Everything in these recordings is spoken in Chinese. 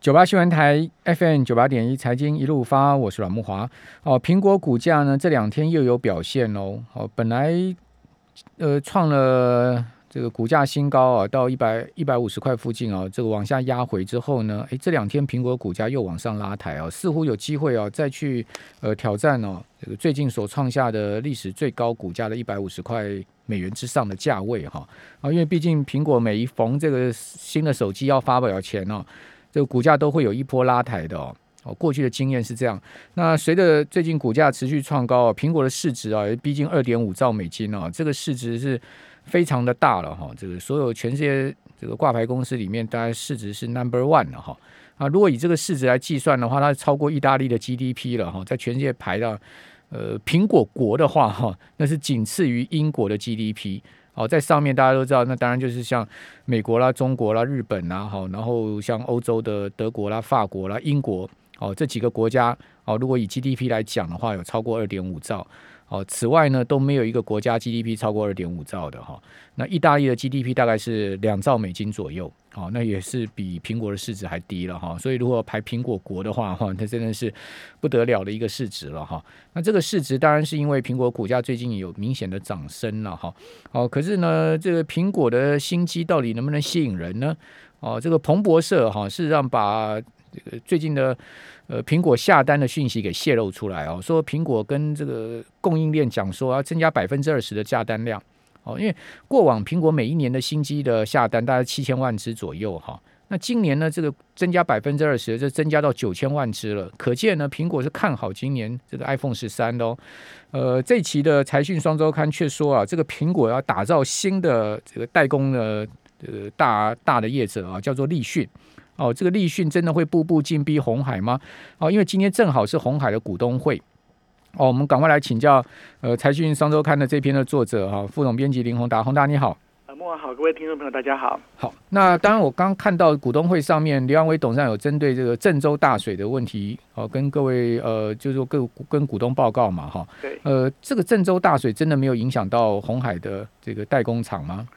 九八新闻台 FM 九八点一财经一路发，我是阮木华。哦，苹果股价呢这两天又有表现哦。哦，本来呃创了这个股价新高啊，到一百一百五十块附近啊，这个往下压回之后呢，诶，这两天苹果股价又往上拉抬啊，似乎有机会啊再去呃挑战哦这个最近所创下的历史最高股价的一百五十块美元之上的价位哈。啊，因为毕竟苹果每一逢这个新的手机要发表前哦。这个股价都会有一波拉抬的哦，哦，过去的经验是这样。那随着最近股价持续创高，苹果的市值啊，逼近二点五兆美金哦，这个市值是非常的大了哈。这个所有全世界这个挂牌公司里面，大概市值是 number one 了哈。啊，如果以这个市值来计算的话，它超过意大利的 GDP 了哈，在全世界排到呃苹果国的话哈，那是仅次于英国的 GDP。哦，在上面大家都知道，那当然就是像美国啦、中国啦、日本啦，好，然后像欧洲的德国啦、法国啦、英国，哦，这几个国家，哦，如果以 GDP 来讲的话，有超过二点五兆。哦，此外呢，都没有一个国家 GDP 超过二点五兆的哈。那意大利的 GDP 大概是两兆美金左右，哦，那也是比苹果的市值还低了哈。所以如果排苹果国的话，哈，它真的是不得了的一个市值了哈。那这个市值当然是因为苹果股价最近有明显的涨升了哈。哦，可是呢，这个苹果的新机到底能不能吸引人呢？哦，这个彭博社哈，事实上把这个最近的。呃，苹果下单的讯息给泄露出来哦，说苹果跟这个供应链讲说要增加百分之二十的下单量哦，因为过往苹果每一年的新机的下单大概七千万只左右哈，那今年呢这个增加百分之二十，就增加到九千万只了，可见呢苹果是看好今年这个 iPhone 十三的哦。呃，这期的财讯双周刊却说啊，这个苹果要打造新的这个代工的呃大大的业者啊，叫做立讯。哦，这个立讯真的会步步紧逼红海吗？哦，因为今天正好是红海的股东会。哦，我们赶快来请教呃财讯双周刊的这篇的作者哈，副总编辑林宏达，宏达你好。呃，莫晚好，各位听众朋友大家好。好，那当然我刚看到股东会上面刘安伟董事长有针对这个郑州大水的问题，哦，跟各位呃就是说各跟股东报告嘛哈。对。呃，这个郑州大水真的没有影响到红海的这个代工厂吗？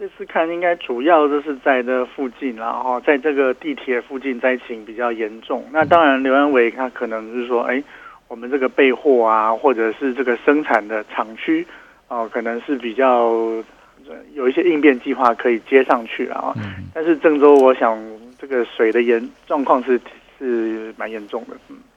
这次看应该主要就是在这附近，然后在这个地铁附近灾情比较严重。那当然，刘安伟他可能是说，哎，我们这个备货啊，或者是这个生产的厂区，哦，可能是比较有一些应变计划可以接上去啊。但是郑州，我想这个水的严状况是是蛮严重的。嗯，好。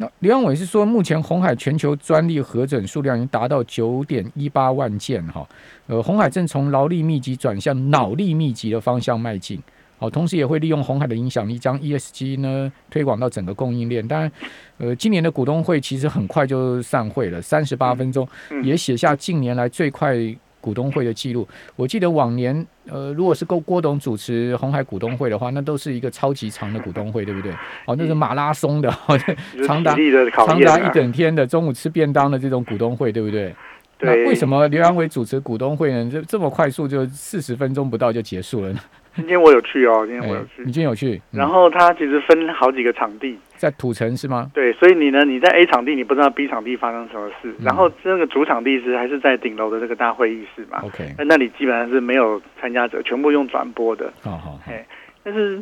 那刘阳伟是说，目前红海全球专利核准数量已经达到九点一八万件哈，呃，红海正从劳力密集转向脑力密集的方向迈进，好，同时也会利用红海的影响力，将 ESG 呢推广到整个供应链。当然，呃，今年的股东会其实很快就散会了，三十八分钟，也写下近年来最快。股东会的记录，我记得往年，呃，如果是郭郭董主持红海股东会的话，那都是一个超级长的股东会，对不对？哦，那是马拉松的，长达长达一整天的，中午吃便当的这种股东会，对不对？那为什么刘阳伟主持股东会呢？这这么快速就四十分钟不到就结束了呢？今天我有去哦，今天我有去。你今天有去？然后它其实分好几个场地，在土城是吗？对，所以你呢，你在 A 场地，你不知道 B 场地发生什么事。然后这个主场地是还是在顶楼的这个大会议室嘛？OK，那那里基本上是没有参加者，全部用转播的。好好，哎，但是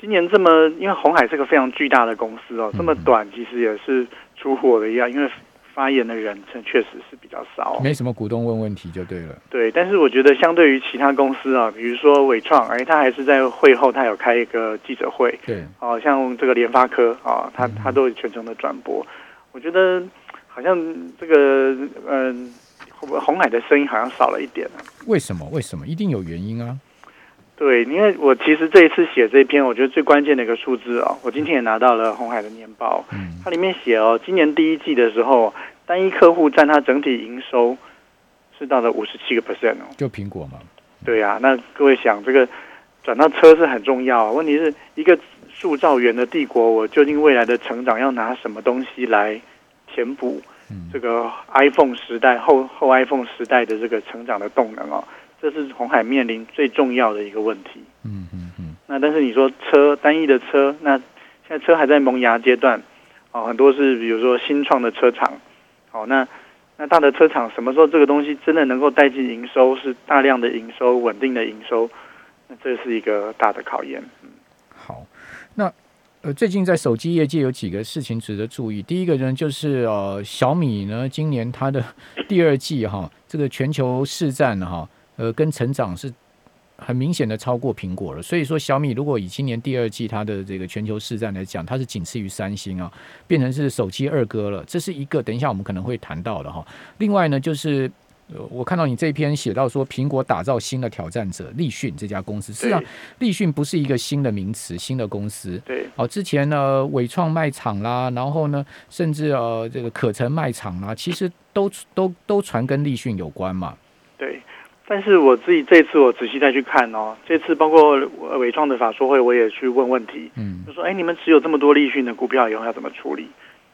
今年这么，因为红海是个非常巨大的公司哦，这么短其实也是出乎我的意料，因为。发言的人称确实是比较少，没什么股东问问题就对了。对，但是我觉得相对于其他公司啊，比如说伟创，哎，他还是在会后他有开一个记者会，对，哦，像这个联发科啊，他他都全程的转播。我觉得好像这个嗯，红海的声音好像少了一点为什么？为什么？一定有原因啊。对，因为我其实这一次写这篇，我觉得最关键的一个数字哦，我今天也拿到了红海的年报，嗯，它里面写哦，今年第一季的时候，单一客户占它整体营收是到了五十七个 percent 哦，就苹果嘛，对呀，那各位想这个转到车是很重要，问题是一个塑造元的帝国，我究竟未来的成长要拿什么东西来填补这个 iPhone 时代后后 iPhone 时代的这个成长的动能哦？这是红海面临最重要的一个问题。嗯嗯嗯。那但是你说车单一的车，那现在车还在萌芽阶段，哦，很多是比如说新创的车厂，哦，那那大的车厂什么时候这个东西真的能够带进营收，是大量的营收、稳定的营收，那这是一个大的考验。好，那呃，最近在手机业界有几个事情值得注意。第一个呢，就是呃，小米呢，今年它的第二季哈，这个全球市占哈，呃，跟成长是很明显的超过苹果了。所以说，小米如果以今年第二季它的这个全球市占来讲，它是仅次于三星啊，变成是手机二哥了。这是一个，等一下我们可能会谈到的哈。另外呢，就是。呃，我看到你这篇写到说，苹果打造新的挑战者立讯这家公司，实际上立讯不是一个新的名词，新的公司。对，哦，之前呢，伟创卖场啦，然后呢，甚至呃，这个可成卖场啦，其实都都都传跟立讯有关嘛。对，但是我自己这次我仔细再去看哦，这次包括伟创的法说会，我也去问问题，嗯，就说，哎，你们持有这么多立讯的股票以后要怎么处理？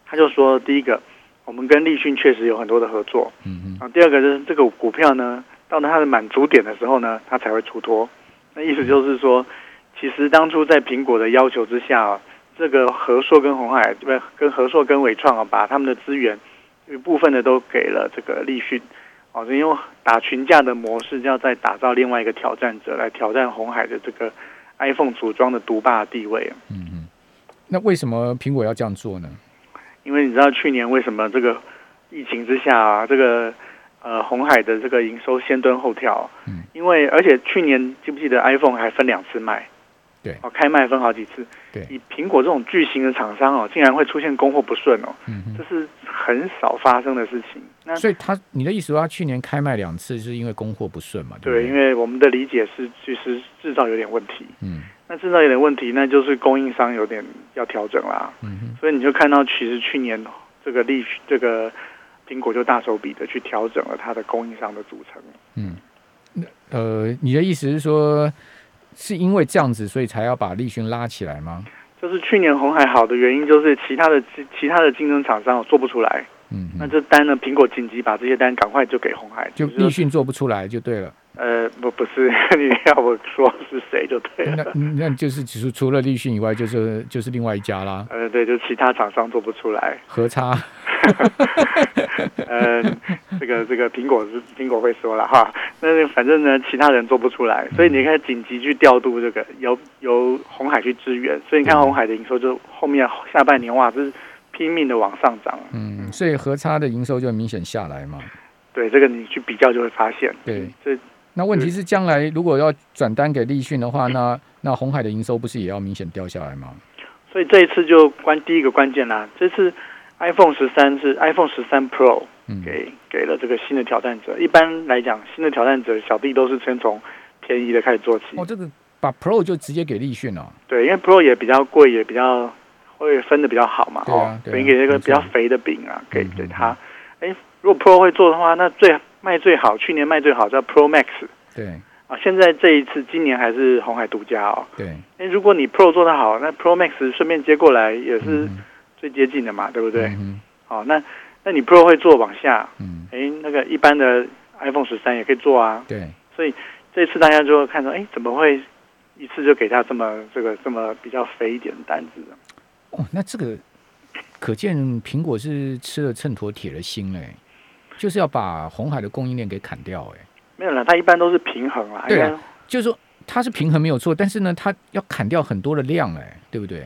他就说，第一个。我们跟立讯确实有很多的合作，嗯嗯，啊，第二个就是这个股票呢，到了它的满足点的时候呢，它才会出脱。那意思就是说，其实当初在苹果的要求之下，这个和硕跟红海，不是跟和硕跟伟创啊，把他们的资源一部分的都给了这个立讯，哦，是用打群架的模式，要再打造另外一个挑战者来挑战红海的这个 iPhone 组装的独霸地位。嗯嗯，那为什么苹果要这样做呢？因为你知道去年为什么这个疫情之下啊，这个呃红海的这个营收先蹲后跳？嗯，因为而且去年记不记得 iPhone 还分两次卖？对，哦，开卖分好几次。对，以苹果这种巨型的厂商哦，竟然会出现供货不顺哦，嗯，这是很少发生的事情。那所以他你的意思说，他去年开卖两次是因为供货不顺嘛？对，因为我们的理解是，其实制造有点问题。嗯。那制造有点问题，那就是供应商有点要调整啦。嗯所以你就看到，其实去年这个利这个苹果就大手笔的去调整了它的供应商的组成。嗯，那呃，你的意思是说，是因为这样子，所以才要把立讯拉起来吗？就是去年红海好的原因，就是其他的其他的竞争厂商做不出来。嗯，那这单呢，苹果紧急把这些单赶快就给红海，就立讯做不出来就对了。呃，不，不是，你要我说是谁就对了。那那就是只是除了立讯以外，就是就是另外一家啦。呃，对，就其他厂商做不出来。合差。呃，这个这个苹果是苹果会说了哈。那反正呢，其他人做不出来，所以你看紧急去调度这个，由由红海去支援。所以你看红海的营收就后面下半年哇，是拼命的往上涨。嗯，所以合差的营收就明显下来嘛。对，这个你去比较就会发现。对，这。那问题是，将来如果要转单给立讯的话，那那红海的营收不是也要明显掉下来吗？所以这一次就关第一个关键啦。这次 iPhone 十三是 iPhone 十三 Pro 给给了这个新的挑战者。一般来讲，新的挑战者小弟都是先从便宜的开始做起。哦，这个把 Pro 就直接给立讯了。对，因为 Pro 也比较贵，也比较会分的比较好嘛。哦，等于给一个比较肥的饼啊，给给他。哎，如果 Pro 会做的话，那最。卖最好，去年卖最好叫 Pro Max。对啊，现在这一次今年还是红海独家哦。对，哎，如果你 Pro 做的好，那 Pro Max 顺便接过来也是最接近的嘛，对不对？嗯。好，那那你 Pro 会做往下，嗯，哎，那个一般的 iPhone 十三也可以做啊。对。所以这次大家就会看到，哎，怎么会一次就给他这么这个这么比较肥一点的单子？哦，那这个可见苹果是吃了秤砣铁了心嘞。就是要把红海的供应链给砍掉，哎，没有了，它一般都是平衡啊。对啊，就是说它是平衡没有错，但是呢，它要砍掉很多的量，哎，对不对？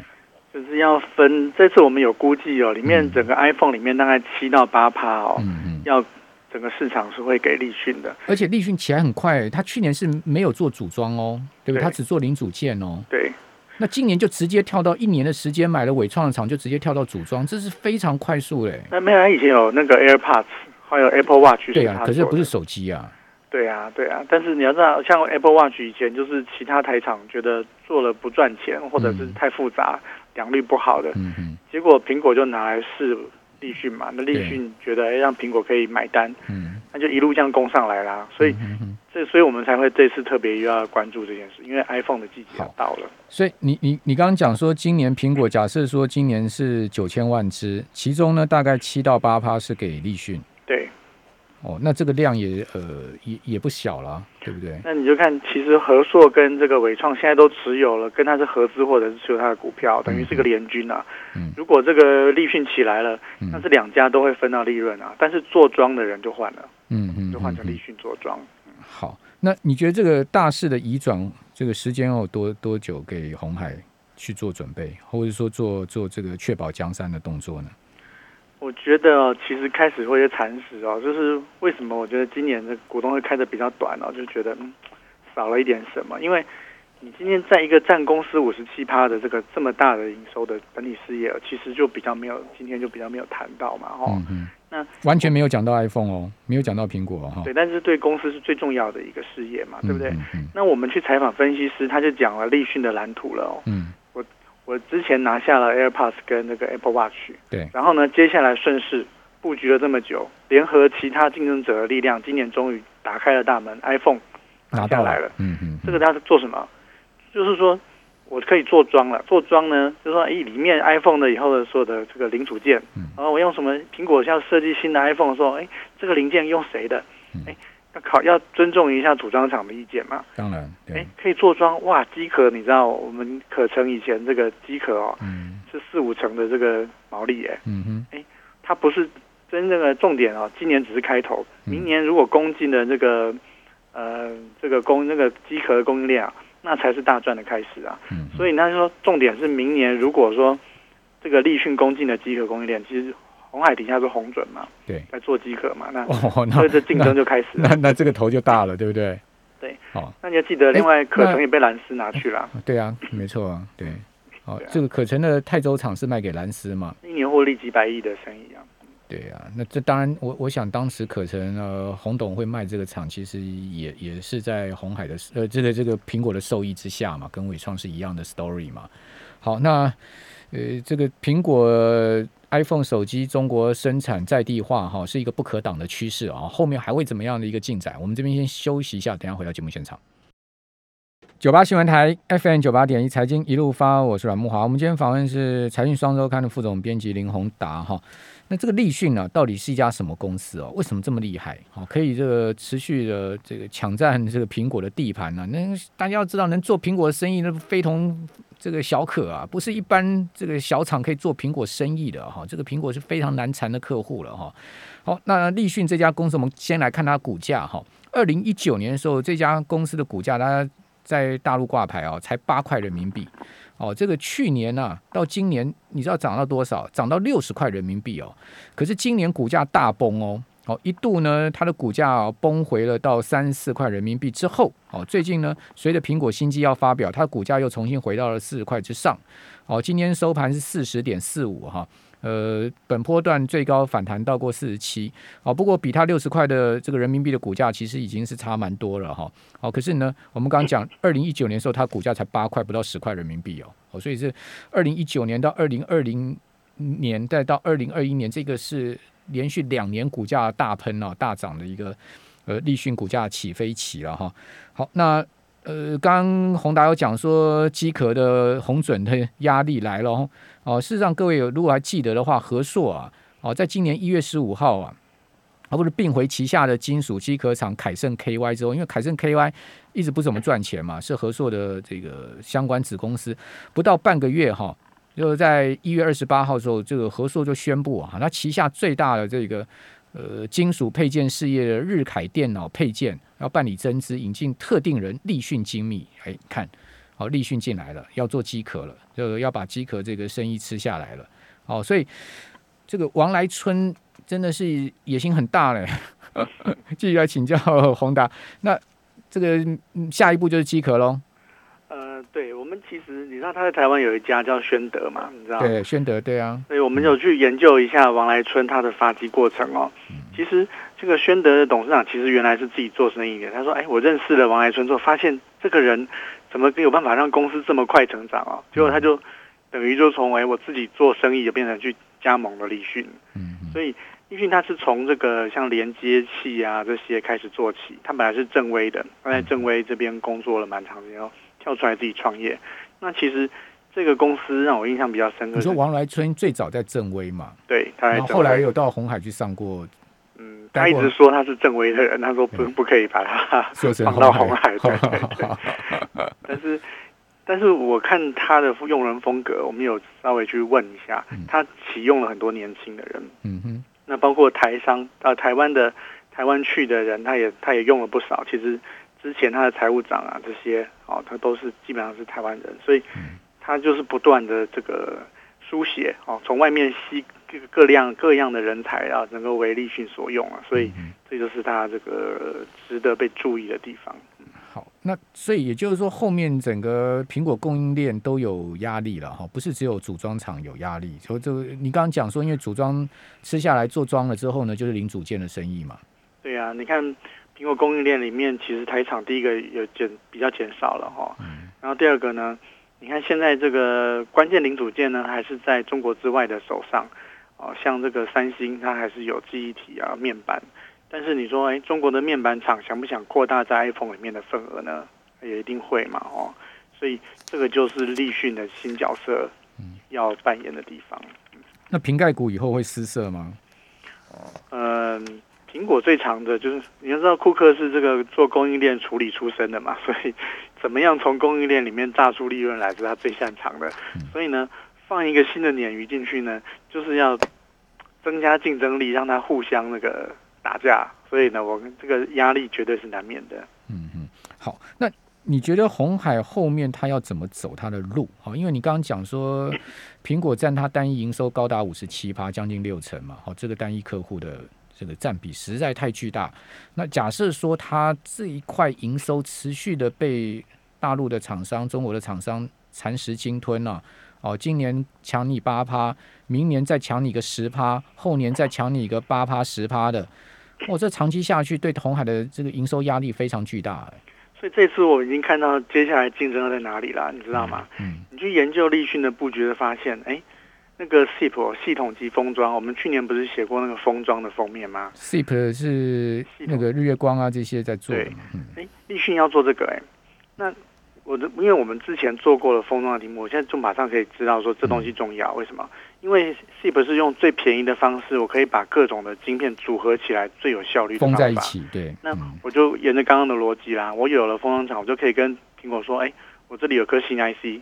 就是要分。这次我们有估计哦，里面整个 iPhone 里面大概七到八趴哦，嗯嗯，要整个市场是会给立讯的。而且立讯起来很快，他去年是没有做组装哦，对不对？他只做零组件哦。对。那今年就直接跳到一年的时间买了伟创的厂，就直接跳到组装，这是非常快速嘞。那没有，以前有那个 AirPods。还有 Apple Watch，对啊，可是不是手机啊。对啊，对啊，但是你要知道，像 Apple Watch 以前就是其他台厂觉得做了不赚钱，或者是太复杂、良率不好的，嗯嗯，结果苹果就拿来试立讯嘛。那立讯觉得哎，让苹果可以买单，嗯，那就一路这样攻上来啦。所以这，所以我们才会这次特别又要关注这件事，因为 iPhone 的季节要到了。所以你你你刚刚讲说，今年苹果假设说今年是九千万只，其中呢大概七到八趴是给立讯。对，哦，那这个量也呃也也不小了，对不对？那你就看，其实和硕跟这个伟创现在都持有了，跟他是合资或者是持有他的股票，等于是个联军啊。嗯，如果这个立讯起来了，那这两家都会分到利润啊。但是做庄的人就换了，嗯嗯，就换成立讯做庄。好，那你觉得这个大势的移转，这个时间要多多久给红海？去做准备，或者说做做这个确保江山的动作呢？我觉得哦，其实开始会有蚕食哦，就是为什么我觉得今年的股东会开的比较短哦，就觉得嗯少了一点什么，因为你今天在一个占公司五十七趴的这个这么大的营收的本体事业，其实就比较没有今天就比较没有谈到嘛，哦，嗯那完全没有讲到 iPhone 哦，没有讲到苹果哈、对，但是对公司是最重要的一个事业嘛，对不对？嗯嗯。那我们去采访分析师，他就讲了立讯的蓝图了哦。嗯，我之前拿下了 AirPods 跟那个 Apple Watch，对，然后呢，接下来顺势布局了这么久，联合其他竞争者的力量，今年终于打开了大门，iPhone 拿下来了。嗯嗯，这个它是做什么？就是说我可以做装了，做装呢，就是说，哎，里面 iPhone 的以后的所有的这个零组件，嗯然后我用什么？苹果要设计新的 iPhone 的时候，哎，这个零件用谁的嗯？哎，要考要尊重一下组装厂的意见嘛。当然哎，，可以做装哇！机壳你知道，我们可成以前这个机壳哦，嗯是四五成的这个毛利哎，嗯哼，它不是真正的重点哦，今年只是开头，嗯明年如果攻进了这个呃这个供那个机壳的供应链啊，那才是大赚的开始啊。嗯，所以他说重点是明年如果说这个立讯攻进的机壳供应链，其实红海底下是红准嘛，对，在做机壳嘛，那哦，那这竞争就开始了。那那这个头就大了，对不对？对，好，那你要记得，另外可成也被蓝思拿去了，对啊，没错啊，对，好这个可成的泰州厂是卖给蓝思嘛？一年获利几百亿的生意啊。对啊，那这当然，我我想当时可成呃洪董会卖这个厂，其实也也是在红海的呃这个这个苹果的受益之下嘛，跟伟创是一样的 story 嘛。好，那呃这个苹果 iPhone 手机中国生产在地化哈是一个不可挡的趋势啊，后面还会怎么样的一个进展？我们这边先休息一下，等下回到节目现场。九八新闻台 FM 九八点一财经一路发，我是阮木华。我们今天访问是财讯双周刊的副总编辑林宏达哈。那这个立讯呢，到底是一家什么公司哦？为什么这么厉害？好，可以这个持续的这个抢占这个苹果的地盘呢、那大家要知道，能做苹果的生意，那非同这个小可啊，不是一般这个小厂可以做苹果生意的哈。这个苹果是非常难缠的客户了哈。好，那立讯这家公司，我们先来看它股价哈。二零一九年的时候，这家公司的股价，它在大陆挂牌哦，才八块人民币。哦，这个去年呢、到今年你知道涨到多少？涨到六十块人民币哦。可是今年股价大崩哦，哦一度呢，它的股价、哦、崩回了到三四块人民币之后，哦最近呢，随着苹果新机要发表，它的股价又重新回到了四十块之上。哦，今天收盘是四十点四五哈。呃，本波段最高反弹到过四十七，哦，不过比它六十块的这个人民币的股价，其实已经是差蛮多了哈。哦，可是呢，我们刚刚讲，二零一九年的时候，它股价才八块，不到十块人民币哦，哦，所以是二零一九年到二零二零年，再到二零二一年，这个是连续两年股价大喷哦，大涨的一个呃立讯股价起飞期了哈。好，那呃，刚刚宏达有讲说机壳的红准的压力来了哦。哦，事实上各位有如果还记得的话，和硕啊，哦，在今年一月十五号啊。而不是并回旗下的金属机壳厂凯盛 KY 之后，因为凯盛 KY 一直不怎么赚钱嘛，是和硕的这个相关子公司，不到半个月哈，就是在一月二十八号的时候，这个和硕就宣布啊，它旗下最大的这个呃金属配件事业的日凯电脑配件要办理增资，引进特定人立讯精密，哎，看好立讯进来了，要做机壳了，就要把机壳这个生意吃下来了，哦，所以这个王来春。真的是野心很大嘞，继续来请教宏达。那这个下一步就是机壳喽。呃，对，我们其实你知道他在台湾有一家叫宣德嘛，你知道？对，宣德，对啊。所以我们有去研究一下王来春他的发迹过程哦。其实这个宣德的董事长其实原来是自己做生意的。他说：“哎，我认识了王来春之后，发现这个人怎么有办法让公司这么快成长哦？结果他就等于就从哎我自己做生意，就变成去加盟了立讯。嗯，所以。立讯它是从这个像连接器啊这些开始做起，他本来是正威的，他在正威这边工作了蛮长时间，然后跳出来自己创业。那其实这个公司让我印象比较深刻。你说王来春最早在正威嘛？对，然后后来有到红海去上过。嗯，他一直说他是正威的人，他说不不可以把他放到红海。对对对。但是。但是我看他的用人风格，我们有稍微去问一下，他启用了很多年轻的人，嗯哼，那包括台商到台湾的台湾去的人，他也他也用了不少。其实之前他的财务长啊这些哦，他都是基本上是台湾人，所以他就是不断的这个书写哦，从外面吸各各样各样的人才啊，能够为立讯所用啊，所以这就是他这个值得被注意的地方。好，那所以也就是说，后面整个苹果供应链都有压力了哈，不是只有组装厂有压力。就就你刚刚讲说，因为组装吃下来做装了之后呢，就是零组件的生意嘛。对呀，你看苹果供应链里面，其实台厂第一个有减比较减少了哈，然后第二个呢，你看现在这个关键零组件呢，还是在中国之外的手上哦，像这个三星，它还是有记忆体啊、面板。但是你说，哎，中国的面板厂想不想扩大在 iPhone 里面的份额呢？也一定会嘛，哦，所以这个就是立讯的新角色要扮演的地方。那瓶盖股以后会失色吗？嗯，苹果最长的就是你要知道，库克是这个做供应链处理出身的嘛，所以怎么样从供应链里面榨出利润来是他最擅长的。所以呢，放一个新的鲶鱼进去呢，就是要增加竞争力，让它互相那个。打架，所以呢，我们这个压力绝对是难免的。嗯嗯，好，那你觉得红海后面它要怎么走它的路？好，因为你刚刚讲说，苹果占它单一营收高达五十七趴，将近六成嘛。好，这个单一客户的这个占比实在太巨大。那假设说它这一块营收持续的被大陆的厂商、中国的厂商蚕食鲸吞了，哦，今年抢你八趴，明年再抢你个十趴，后年再抢你个八趴、十趴的。我这长期下去，对红海的这个营收压力非常巨大。所以这次我已经看到接下来竞争在哪里了，你知道吗？嗯，你去研究立讯的布局，发现哎，那个 SIP 系统级封装，我们去年不是写过那个封装的封面吗？SIP 是那个日月光啊这些在做。对，哎，立讯要做这个，哎，那。我的，因为我们之前做过了封装的题目，我现在就马上可以知道说这东西重要。为什么？因为 SIP 是用最便宜的方式，我可以把各种的晶片组合起来，最有效率的封在一起。对，那我就沿着刚刚的逻辑啦，我有了封装厂，我就可以跟苹果说，哎，我这里有颗新 IC，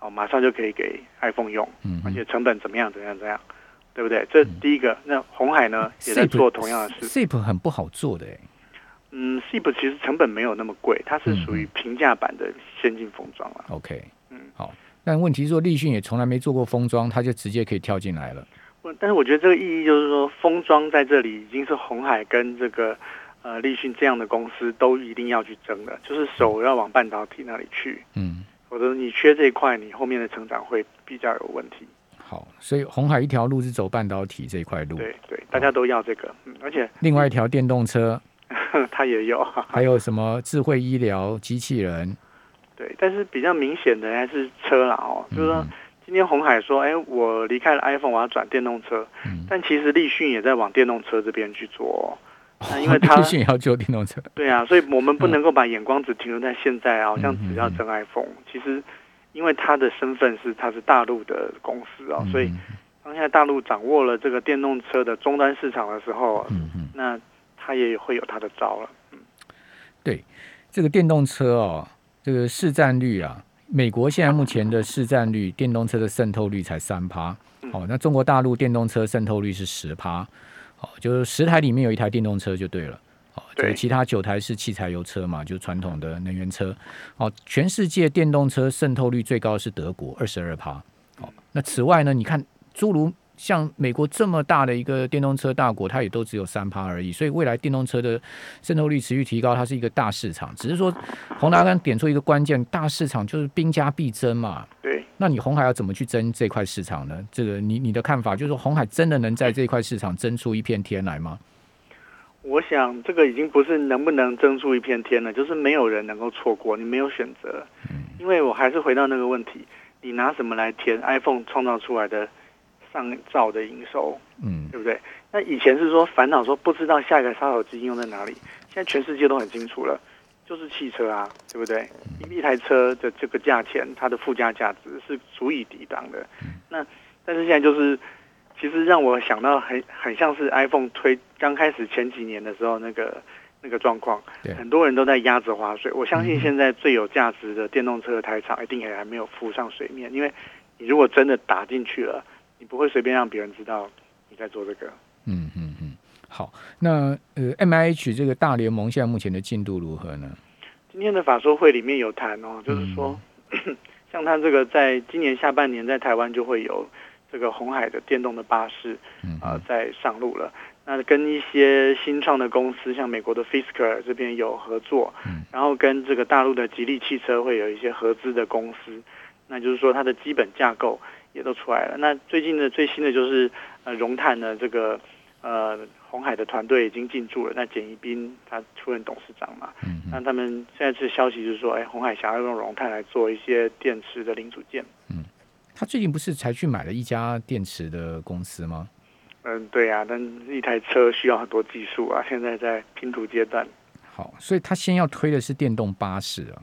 哦，马上就可以给 iPhone 用，嗯，而且成本怎么样，怎样，怎样，对不对？这第一个。那红海呢，也在做同样的事。SIP 很不好做的，哎。嗯，SIP 其实成本没有那么贵，它是属于平价版的先进封装了。OK，嗯，好。但问题是说，立讯也从来没做过封装，它就直接可以跳进来了。但是我觉得这个意义就是说，封装在这里已经是红海跟这个呃立讯这样的公司都一定要去争的，就是手要往半导体那里去。嗯，否则你缺这一块，你后面的成长会比较有问题。好，所以红海一条路是走半导体这一块路。对对，大家都要这个，嗯，而且另外一条电动车。它也有，还有什么智慧医疗机器人？对，但是比较明显的还是车了哦。就是说，今天红海说：“哎，我离开了 iPhone，我要转电动车。”但其实立讯也在往电动车这边去做。那因为他 也要做电动车。对啊，所以我们不能够把眼光只停留在现在啊，好像只要争 iPhone。其实，因为他的身份是他是大陆的公司啊，所以当现在大陆掌握了这个电动车的终端市场的时候，嗯嗯，那。他也会有他的招了，嗯，对，这个电动车哦，这个市占率啊，美国现在目前的市占率，电动车的渗透率才三趴，哦，那中国大陆电动车渗透率是十趴，哦，就是十台里面有一台电动车就对了，哦，就其他九台是汽柴油车嘛，就传统的能源车，哦，全世界电动车渗透率最高是德国二十二趴，哦，那此外呢，你看诸如。像美国这么大的一个电动车大国，它也都只有三趴而已。所以未来电动车的渗透率持续提高，它是一个大市场。只是说，洪达刚点出一个关键，大市场就是兵家必争嘛。对。那你红海要怎么去争这块市场呢？这个你你的看法就是说，红海真的能在这块市场争出一片天来吗？我想这个已经不是能不能争出一片天了，就是没有人能够错过，你没有选择。嗯。因为我还是回到那个问题，你拿什么来填 iPhone 创造出来的？上兆的营收，嗯，对不对？那以前是说烦恼说不知道下一个杀手机用在哪里，现在全世界都很清楚了，就是汽车啊，对不对？一台车的这个价钱，它的附加价值是足以抵挡的。那但是现在就是，其实让我想到很很像是 iPhone 推刚开始前几年的时候那个那个状况，很多人都在压着划水。我相信现在最有价值的电动车的台厂一定也还没有浮上水面，因为你如果真的打进去了。你不会随便让别人知道你在做这个。嗯嗯嗯，好，那呃，M I H 这个大联盟现在目前的进度如何呢？今天的法说会里面有谈哦，就是说 像它这个在今年下半年在台湾就会有这个红海的电动的巴士啊在上路了。那跟一些新创的公司，像美国的 Fisker 这边有合作，然后跟这个大陆的吉利汽车会有一些合资的公司。那就是说它的基本架构也都出来了。那最近的最新的就是呃荣碳的这个呃红海的团队已经进驻了。那简一斌他出任董事长嘛，嗯那他们现在是消息就是说，哎，红海想要用荣泰来做一些电池的零组件。嗯，他最近不是才去买了一家电池的公司吗？嗯，对呀，但一台车需要很多技术啊，现在在拼图阶段。好，所以他先要推的是电动巴士啊。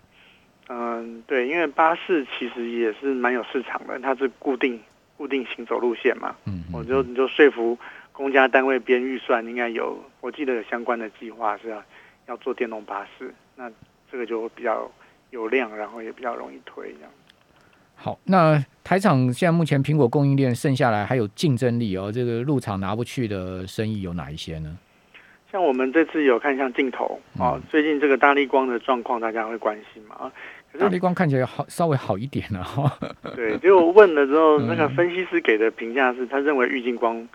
嗯，对，因为巴士其实也是蛮有市场的，它是固定固定行走路线嘛。嗯，我就你就说服公家单位编预算，应该有，我记得有相关的计划是要要做电动巴士，那这个就比较有量，然后也比较容易推这样。好，那台厂现在目前苹果供应链剩下来还有竞争力哦，这个入场拿不去的生意有哪一些呢？像我们这次有看像镜头啊，最近这个大力光的状况大家会关心嘛啊？大力光看起来好稍微好一点了哈。对，结果问了之后，那个分析师给的评价是他认为玉晶光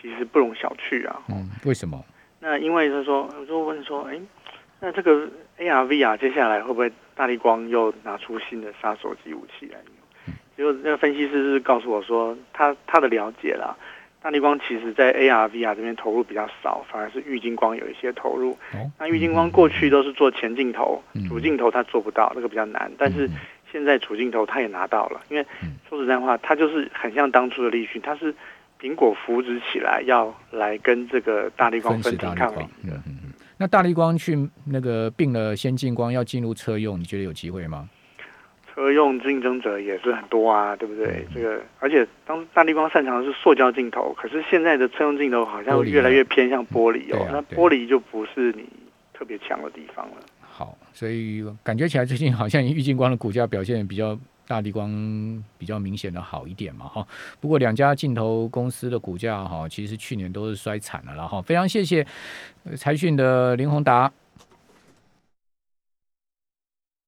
其实不容小觑啊。嗯，为什么？那因为他说，我就问说，哎，那这个 ARV 啊，接下来会不会大力光又拿出新的杀手级武器来？结果那个分析师是告诉我说，他他的了解啦，大力光其实在 ARV 啊这边投入比较少，反而是玉金光有一些投入。那玉金光过去都是做前镜头、主镜头，他做不到，那个比较难。但是现在主镜头他也拿到了，因为说实在话，他就是很像当初的立讯，他是苹果扶植起来要来跟这个大力光分庭抗礼的。那大力光去那个并了先进光要进入车用，你觉得有机会吗？车用竞争者也是很多啊，对不对？这个而且当大力光擅长的是塑胶镜头，可是现在的车用镜头好像越来越偏向玻璃哦，那玻璃就不是你特别强的地方了。好，所以感觉起来最近好像郁金光的股价表现比较大地光比较明显的好一点嘛哈。不过两家镜头公司的股价哈，其实去年都是衰惨了然后。非常谢谢财讯的林宏达。